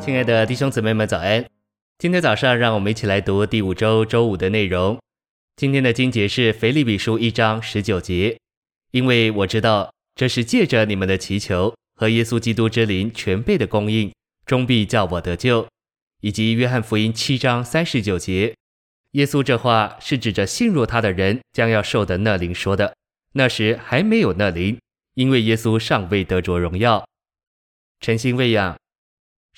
亲爱的弟兄姊妹们，早安！今天早上，让我们一起来读第五周周五的内容。今天的经节是腓立比书一章十九节，因为我知道这是借着你们的祈求和耶稣基督之灵全备的供应，终必叫我得救。以及约翰福音七章三十九节，耶稣这话是指着信入他的人将要受的那灵说的。那时还没有那灵，因为耶稣尚未得着荣耀。诚心喂养，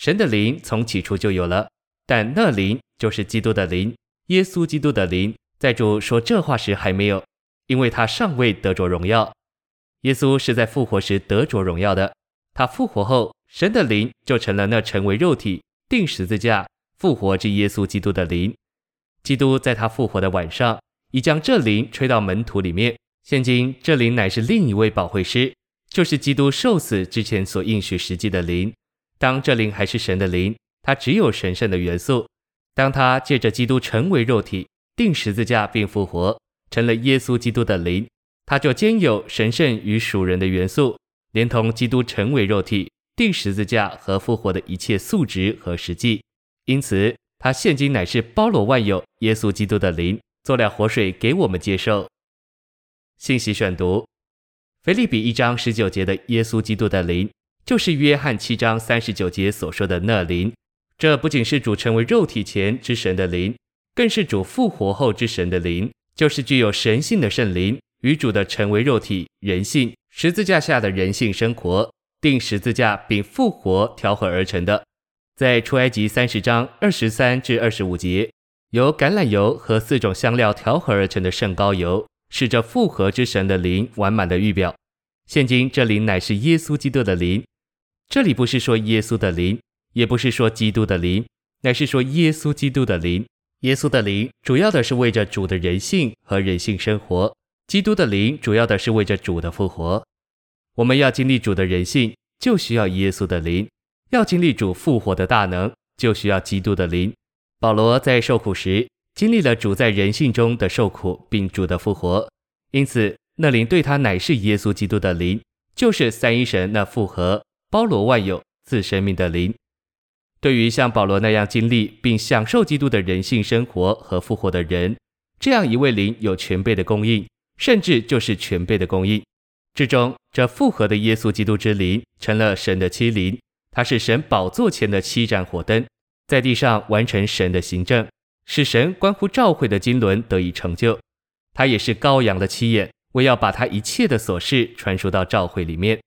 神的灵从起初就有了，但那灵就是基督的灵，耶稣基督的灵。在主说这话时还没有，因为他尚未得着荣耀。耶稣是在复活时得着荣耀的。他复活后，神的灵就成了那成为肉体、钉十字架、复活之耶稣基督的灵。基督在他复活的晚上，已将这灵吹到门徒里面。现今这灵乃是另一位保惠师，就是基督受死之前所应许实际的灵。当这灵还是神的灵，它只有神圣的元素。当他借着基督成为肉体。钉十字架并复活，成了耶稣基督的灵，他就兼有神圣与属人的元素，连同基督成为肉体、钉十字架和复活的一切素质和实际。因此，他现今乃是包罗万有耶稣基督的灵，做了活水给我们接受。信息选读：腓利比一章十九节的耶稣基督的灵，就是约翰七章三十九节所说的那灵。这不仅是主成为肉体前之神的灵。更是主复活后之神的灵，就是具有神性的圣灵，与主的成为肉体人性、十字架下的人性生活、钉十字架并复活调和而成的。在出埃及三十章二十三至二十五节，由橄榄油和四种香料调和而成的圣膏油，是这复活之神的灵完满的预表。现今这灵乃是耶稣基督的灵。这里不是说耶稣的灵，也不是说基督的灵，乃是说耶稣基督的灵。耶稣的灵主要的是为着主的人性和人性生活，基督的灵主要的是为着主的复活。我们要经历主的人性，就需要耶稣的灵；要经历主复活的大能，就需要基督的灵。保罗在受苦时经历了主在人性中的受苦，并主的复活，因此那灵对他乃是耶稣基督的灵，就是三一神那复活、包罗万有、赐生命的灵。对于像保罗那样经历并享受基督的人性生活和复活的人，这样一位灵有全备的供应，甚至就是全备的供应。之中，这复合的耶稣基督之灵成了神的七灵，他是神宝座前的七盏火灯，在地上完成神的行政，使神关乎召会的经纶得以成就。他也是羔羊的七眼，为要把他一切的琐事传输到召会里面。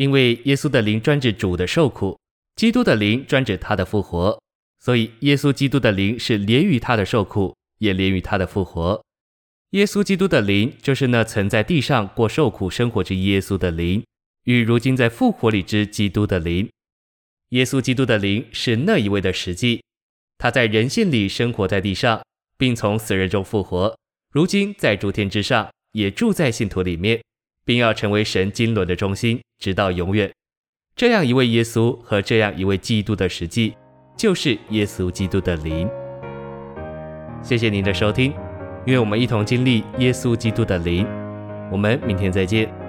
因为耶稣的灵专指主的受苦。基督的灵专指他的复活，所以耶稣基督的灵是连于他的受苦，也连于他的复活。耶稣基督的灵就是那曾在地上过受苦生活之耶稣的灵，与如今在复活里之基督的灵。耶稣基督的灵是那一位的实际，他在人性里生活在地上，并从死人中复活，如今在诸天之上，也住在信徒里面，并要成为神经轮的中心，直到永远。这样一位耶稣和这样一位基督的实际，就是耶稣基督的灵。谢谢您的收听，愿我们一同经历耶稣基督的灵。我们明天再见。